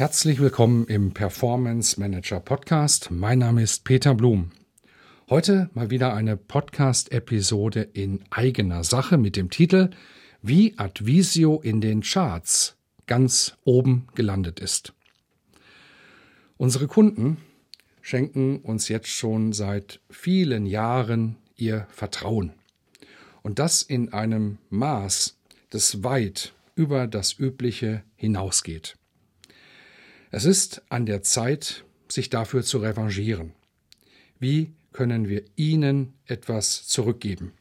Herzlich willkommen im Performance Manager Podcast. Mein Name ist Peter Blum. Heute mal wieder eine Podcast-Episode in eigener Sache mit dem Titel Wie Advisio in den Charts ganz oben gelandet ist. Unsere Kunden schenken uns jetzt schon seit vielen Jahren ihr Vertrauen. Und das in einem Maß, das weit über das Übliche hinausgeht. Es ist an der Zeit, sich dafür zu revanchieren. Wie können wir ihnen etwas zurückgeben?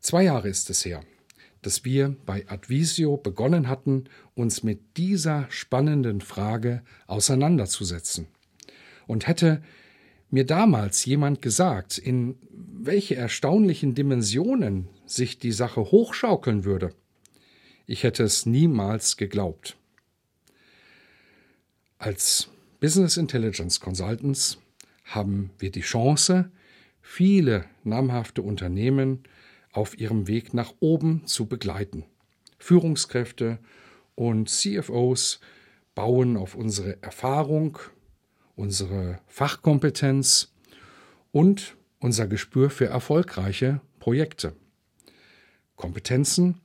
Zwei Jahre ist es her, dass wir bei Advisio begonnen hatten, uns mit dieser spannenden Frage auseinanderzusetzen. Und hätte mir damals jemand gesagt, in welche erstaunlichen Dimensionen sich die Sache hochschaukeln würde, ich hätte es niemals geglaubt. Als Business Intelligence Consultants haben wir die Chance, viele namhafte Unternehmen auf ihrem Weg nach oben zu begleiten. Führungskräfte und CFOs bauen auf unsere Erfahrung, unsere Fachkompetenz und unser Gespür für erfolgreiche Projekte. Kompetenzen,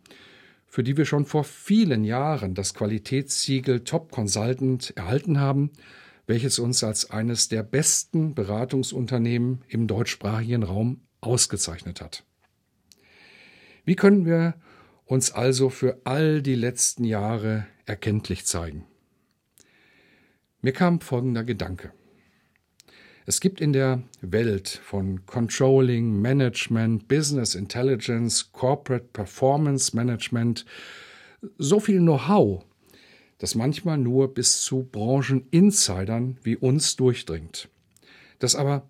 für die wir schon vor vielen Jahren das Qualitätssiegel Top Consultant erhalten haben, welches uns als eines der besten Beratungsunternehmen im deutschsprachigen Raum ausgezeichnet hat. Wie können wir uns also für all die letzten Jahre erkenntlich zeigen? Mir kam folgender Gedanke. Es gibt in der Welt von Controlling, Management, Business Intelligence, Corporate Performance Management so viel Know-how, das manchmal nur bis zu Brancheninsidern wie uns durchdringt. Das aber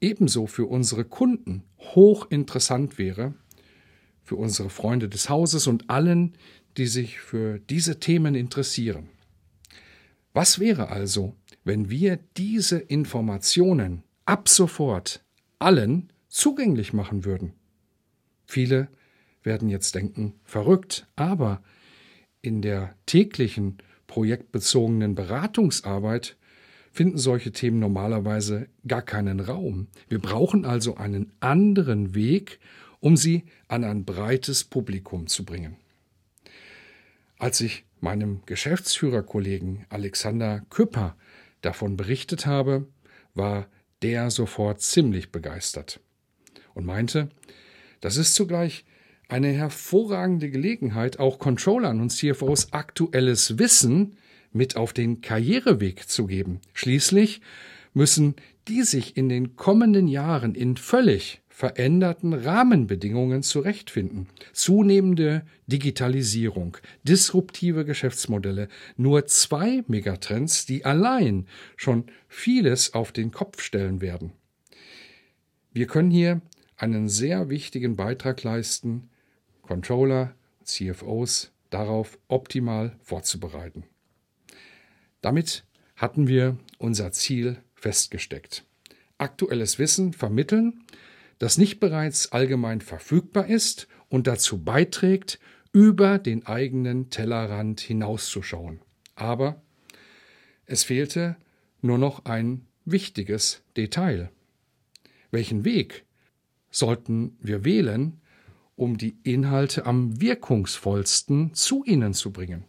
ebenso für unsere Kunden hochinteressant wäre, für unsere Freunde des Hauses und allen, die sich für diese Themen interessieren. Was wäre also, wenn wir diese Informationen ab sofort allen zugänglich machen würden. Viele werden jetzt denken, verrückt, aber in der täglichen projektbezogenen Beratungsarbeit finden solche Themen normalerweise gar keinen Raum. Wir brauchen also einen anderen Weg, um sie an ein breites Publikum zu bringen. Als ich meinem Geschäftsführerkollegen Alexander Küpper davon berichtet habe, war der sofort ziemlich begeistert und meinte, das ist zugleich eine hervorragende Gelegenheit, auch Controllern und CFOs aktuelles Wissen mit auf den Karriereweg zu geben. Schließlich müssen die sich in den kommenden Jahren in völlig veränderten Rahmenbedingungen zurechtfinden. Zunehmende Digitalisierung, disruptive Geschäftsmodelle, nur zwei Megatrends, die allein schon vieles auf den Kopf stellen werden. Wir können hier einen sehr wichtigen Beitrag leisten, Controller, CFOs darauf optimal vorzubereiten. Damit hatten wir unser Ziel festgesteckt. Aktuelles Wissen vermitteln, das nicht bereits allgemein verfügbar ist und dazu beiträgt, über den eigenen Tellerrand hinauszuschauen. Aber es fehlte nur noch ein wichtiges Detail. Welchen Weg sollten wir wählen, um die Inhalte am wirkungsvollsten zu ihnen zu bringen?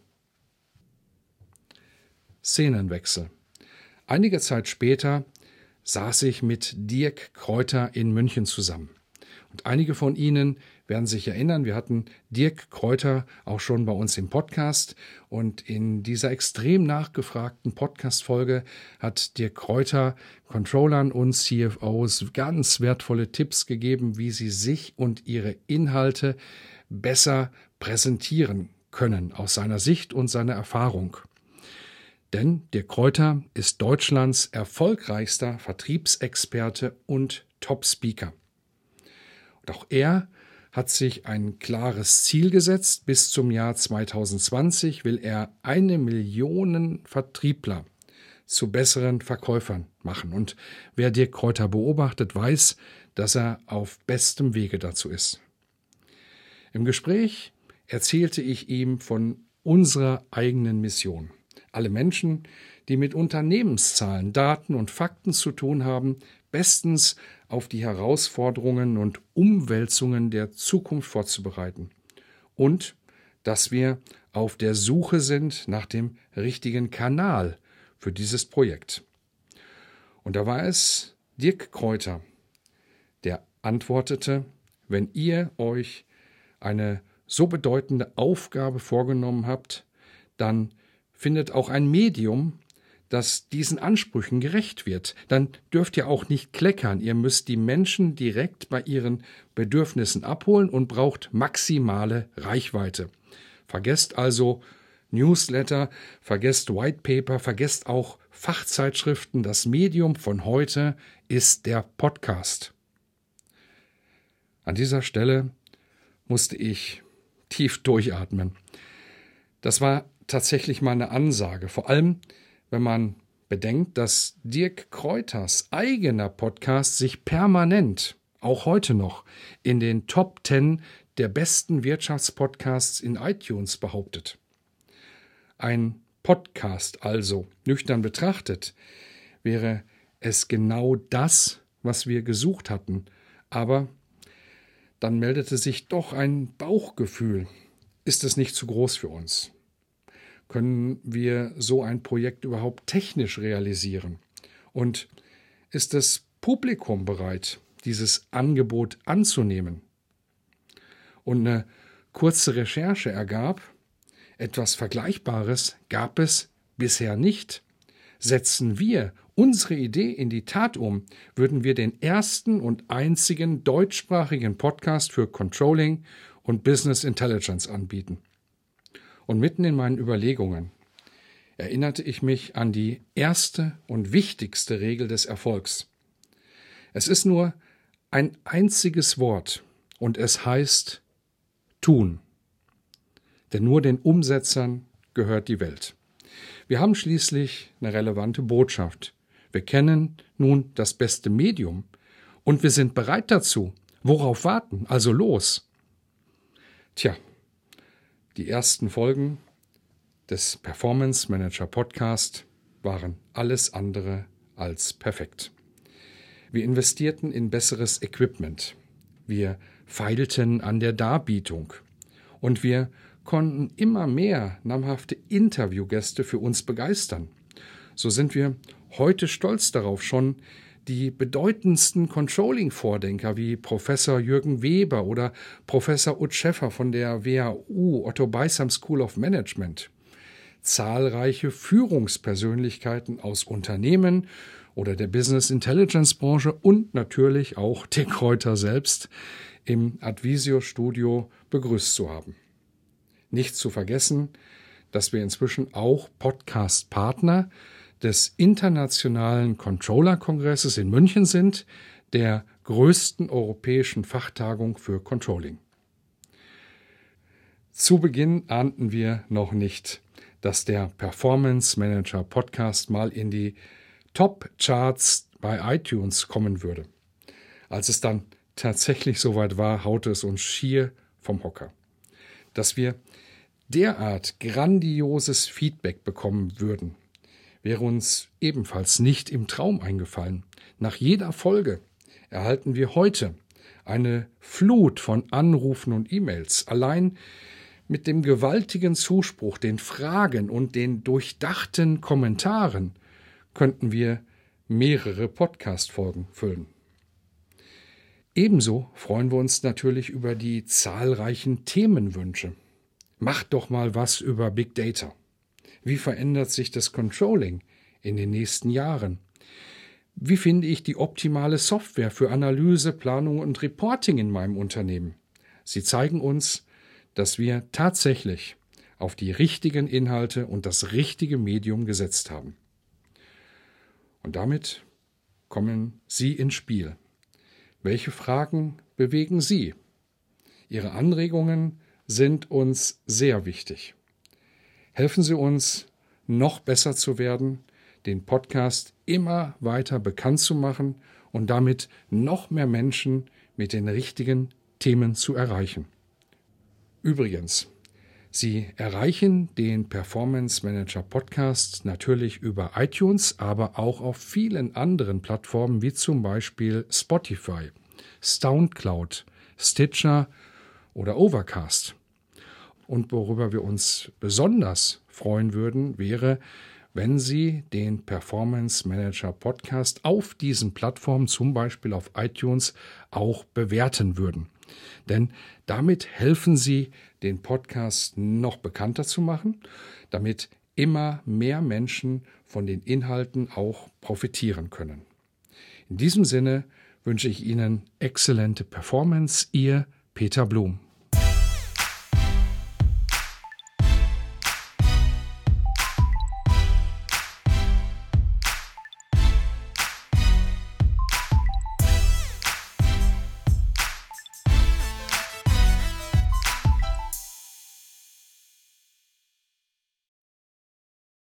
Szenenwechsel. Einige Zeit später saß ich mit Dirk Kräuter in München zusammen. Und einige von Ihnen werden sich erinnern, wir hatten Dirk Kräuter auch schon bei uns im Podcast und in dieser extrem nachgefragten Podcast-Folge hat Dirk Kräuter Controllern und CFOs ganz wertvolle Tipps gegeben, wie sie sich und ihre Inhalte besser präsentieren können aus seiner Sicht und seiner Erfahrung. Denn Dirk Kräuter ist Deutschlands erfolgreichster Vertriebsexperte und Top-Speaker. Und auch er hat sich ein klares Ziel gesetzt. Bis zum Jahr 2020 will er eine Million Vertriebler zu besseren Verkäufern machen. Und wer Dirk Kräuter beobachtet, weiß, dass er auf bestem Wege dazu ist. Im Gespräch erzählte ich ihm von unserer eigenen Mission. Alle Menschen, die mit Unternehmenszahlen, Daten und Fakten zu tun haben, bestens auf die Herausforderungen und Umwälzungen der Zukunft vorzubereiten. Und dass wir auf der Suche sind nach dem richtigen Kanal für dieses Projekt. Und da war es Dirk Kräuter, der antwortete, wenn ihr euch eine so bedeutende Aufgabe vorgenommen habt, dann findet auch ein Medium, das diesen Ansprüchen gerecht wird. Dann dürft ihr auch nicht kleckern. Ihr müsst die Menschen direkt bei ihren Bedürfnissen abholen und braucht maximale Reichweite. Vergesst also Newsletter, vergesst White Paper, vergesst auch Fachzeitschriften. Das Medium von heute ist der Podcast. An dieser Stelle musste ich tief durchatmen. Das war tatsächlich mal eine Ansage. Vor allem, wenn man bedenkt, dass Dirk Kräuters eigener Podcast sich permanent, auch heute noch, in den Top 10 der besten Wirtschaftspodcasts in iTunes behauptet. Ein Podcast also, nüchtern betrachtet, wäre es genau das, was wir gesucht hatten. Aber dann meldete sich doch ein Bauchgefühl. Ist es nicht zu groß für uns? Können wir so ein Projekt überhaupt technisch realisieren? Und ist das Publikum bereit, dieses Angebot anzunehmen? Und eine kurze Recherche ergab, etwas Vergleichbares gab es bisher nicht. Setzen wir unsere Idee in die Tat um, würden wir den ersten und einzigen deutschsprachigen Podcast für Controlling und Business Intelligence anbieten. Und mitten in meinen Überlegungen erinnerte ich mich an die erste und wichtigste Regel des Erfolgs. Es ist nur ein einziges Wort und es heißt tun. Denn nur den Umsetzern gehört die Welt. Wir haben schließlich eine relevante Botschaft. Wir kennen nun das beste Medium und wir sind bereit dazu. Worauf warten? Also los. Tja, die ersten Folgen des Performance Manager Podcast waren alles andere als perfekt. Wir investierten in besseres Equipment. Wir feilten an der Darbietung. Und wir konnten immer mehr namhafte Interviewgäste für uns begeistern. So sind wir heute stolz darauf, schon die bedeutendsten Controlling-Vordenker wie Professor Jürgen Weber oder Professor Ut Schäffer von der WHU Otto Beisam School of Management, zahlreiche Führungspersönlichkeiten aus Unternehmen oder der Business Intelligence Branche und natürlich auch den Kräuter selbst im Advisio Studio begrüßt zu haben. Nicht zu vergessen, dass wir inzwischen auch Podcast-Partner des Internationalen Controller-Kongresses in München sind, der größten europäischen Fachtagung für Controlling. Zu Beginn ahnten wir noch nicht, dass der Performance Manager Podcast mal in die Top-Charts bei iTunes kommen würde. Als es dann tatsächlich soweit war, haute es uns schier vom Hocker. Dass wir derart grandioses Feedback bekommen würden, wäre uns ebenfalls nicht im Traum eingefallen. Nach jeder Folge erhalten wir heute eine Flut von Anrufen und E-Mails. Allein mit dem gewaltigen Zuspruch, den Fragen und den durchdachten Kommentaren könnten wir mehrere Podcast-Folgen füllen. Ebenso freuen wir uns natürlich über die zahlreichen Themenwünsche. Macht doch mal was über Big Data. Wie verändert sich das Controlling in den nächsten Jahren? Wie finde ich die optimale Software für Analyse, Planung und Reporting in meinem Unternehmen? Sie zeigen uns, dass wir tatsächlich auf die richtigen Inhalte und das richtige Medium gesetzt haben. Und damit kommen Sie ins Spiel. Welche Fragen bewegen Sie? Ihre Anregungen sind uns sehr wichtig. Helfen Sie uns, noch besser zu werden, den Podcast immer weiter bekannt zu machen und damit noch mehr Menschen mit den richtigen Themen zu erreichen. Übrigens, Sie erreichen den Performance Manager Podcast natürlich über iTunes, aber auch auf vielen anderen Plattformen wie zum Beispiel Spotify, SoundCloud, Stitcher oder Overcast. Und worüber wir uns besonders freuen würden, wäre, wenn Sie den Performance Manager Podcast auf diesen Plattformen, zum Beispiel auf iTunes, auch bewerten würden. Denn damit helfen Sie, den Podcast noch bekannter zu machen, damit immer mehr Menschen von den Inhalten auch profitieren können. In diesem Sinne wünsche ich Ihnen exzellente Performance, Ihr Peter Blum.